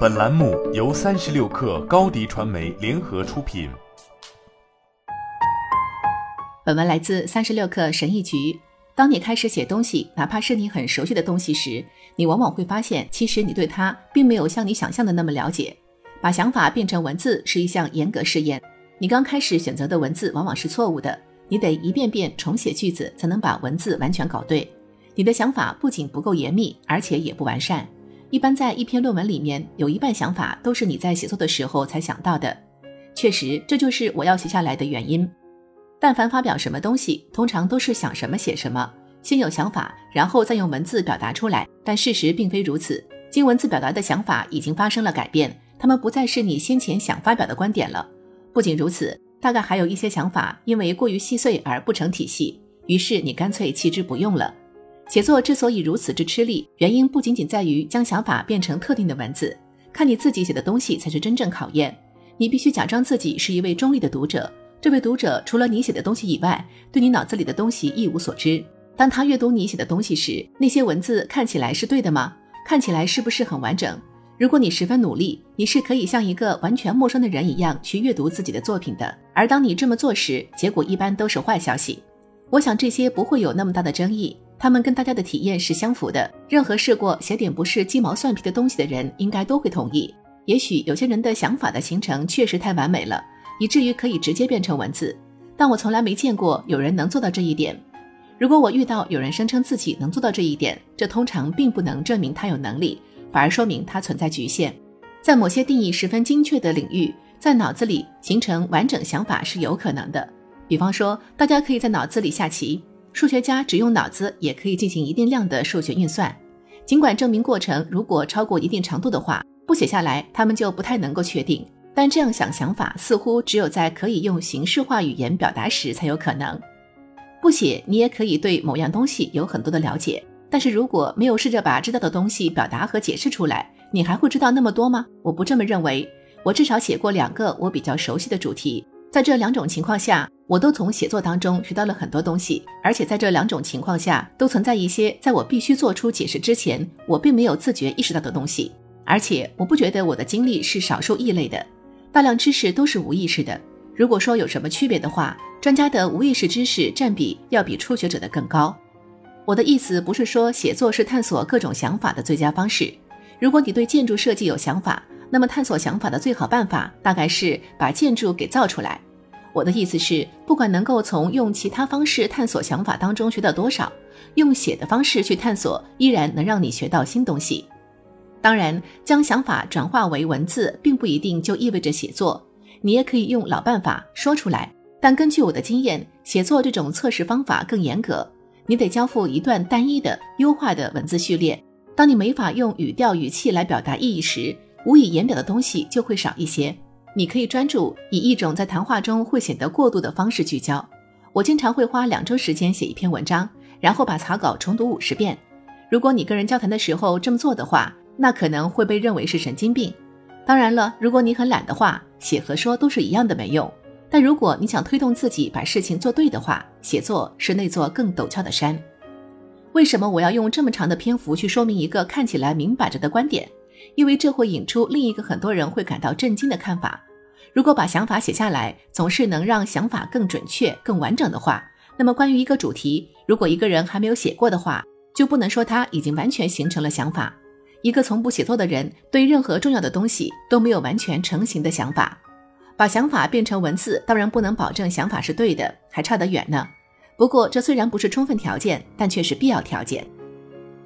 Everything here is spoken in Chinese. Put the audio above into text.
本栏目由三十六氪高低传媒联合出品。本文来自三十六氪神译局。当你开始写东西，哪怕是你很熟悉的东西时，你往往会发现，其实你对它并没有像你想象的那么了解。把想法变成文字是一项严格试验。你刚开始选择的文字往往是错误的，你得一遍遍重写句子，才能把文字完全搞对。你的想法不仅不够严密，而且也不完善。一般在一篇论文里面，有一半想法都是你在写作的时候才想到的。确实，这就是我要写下来的原因。但凡发表什么东西，通常都是想什么写什么，先有想法，然后再用文字表达出来。但事实并非如此，经文字表达的想法已经发生了改变，它们不再是你先前想发表的观点了。不仅如此，大概还有一些想法因为过于细碎而不成体系，于是你干脆弃之不用了。写作之所以如此之吃力，原因不仅仅在于将想法变成特定的文字，看你自己写的东西才是真正考验。你必须假装自己是一位中立的读者，这位读者除了你写的东西以外，对你脑子里的东西一无所知。当他阅读你写的东西时，那些文字看起来是对的吗？看起来是不是很完整？如果你十分努力，你是可以像一个完全陌生的人一样去阅读自己的作品的。而当你这么做时，结果一般都是坏消息。我想这些不会有那么大的争议，他们跟大家的体验是相符的。任何试过写点不是鸡毛蒜皮的东西的人，应该都会同意。也许有些人的想法的形成确实太完美了，以至于可以直接变成文字，但我从来没见过有人能做到这一点。如果我遇到有人声称自己能做到这一点，这通常并不能证明他有能力。反而说明他存在局限，在某些定义十分精确的领域，在脑子里形成完整想法是有可能的。比方说，大家可以在脑子里下棋，数学家只用脑子也可以进行一定量的数学运算。尽管证明过程如果超过一定长度的话，不写下来他们就不太能够确定。但这样想想法似乎只有在可以用形式化语言表达时才有可能。不写，你也可以对某样东西有很多的了解。但是如果没有试着把知道的东西表达和解释出来，你还会知道那么多吗？我不这么认为。我至少写过两个我比较熟悉的主题，在这两种情况下，我都从写作当中学到了很多东西，而且在这两种情况下都存在一些在我必须做出解释之前，我并没有自觉意识到的东西。而且我不觉得我的经历是少数异类的，大量知识都是无意识的。如果说有什么区别的话，专家的无意识知识占比要比初学者的更高。我的意思不是说写作是探索各种想法的最佳方式。如果你对建筑设计有想法，那么探索想法的最好办法大概是把建筑给造出来。我的意思是，不管能够从用其他方式探索想法当中学到多少，用写的方式去探索依然能让你学到新东西。当然，将想法转化为文字，并不一定就意味着写作。你也可以用老办法说出来。但根据我的经验，写作这种测试方法更严格。你得交付一段单一的、优化的文字序列。当你没法用语调、语气来表达意义时，无以言表的东西就会少一些。你可以专注以一种在谈话中会显得过度的方式聚焦。我经常会花两周时间写一篇文章，然后把草稿重读五十遍。如果你跟人交谈的时候这么做的话，那可能会被认为是神经病。当然了，如果你很懒的话，写和说都是一样的没用。但如果你想推动自己把事情做对的话，写作是那座更陡峭的山。为什么我要用这么长的篇幅去说明一个看起来明摆着的观点？因为这会引出另一个很多人会感到震惊的看法。如果把想法写下来总是能让想法更准确、更完整的话，那么关于一个主题，如果一个人还没有写过的话，就不能说他已经完全形成了想法。一个从不写作的人，对任何重要的东西都没有完全成型的想法。把想法变成文字，当然不能保证想法是对的，还差得远呢。不过，这虽然不是充分条件，但却是必要条件。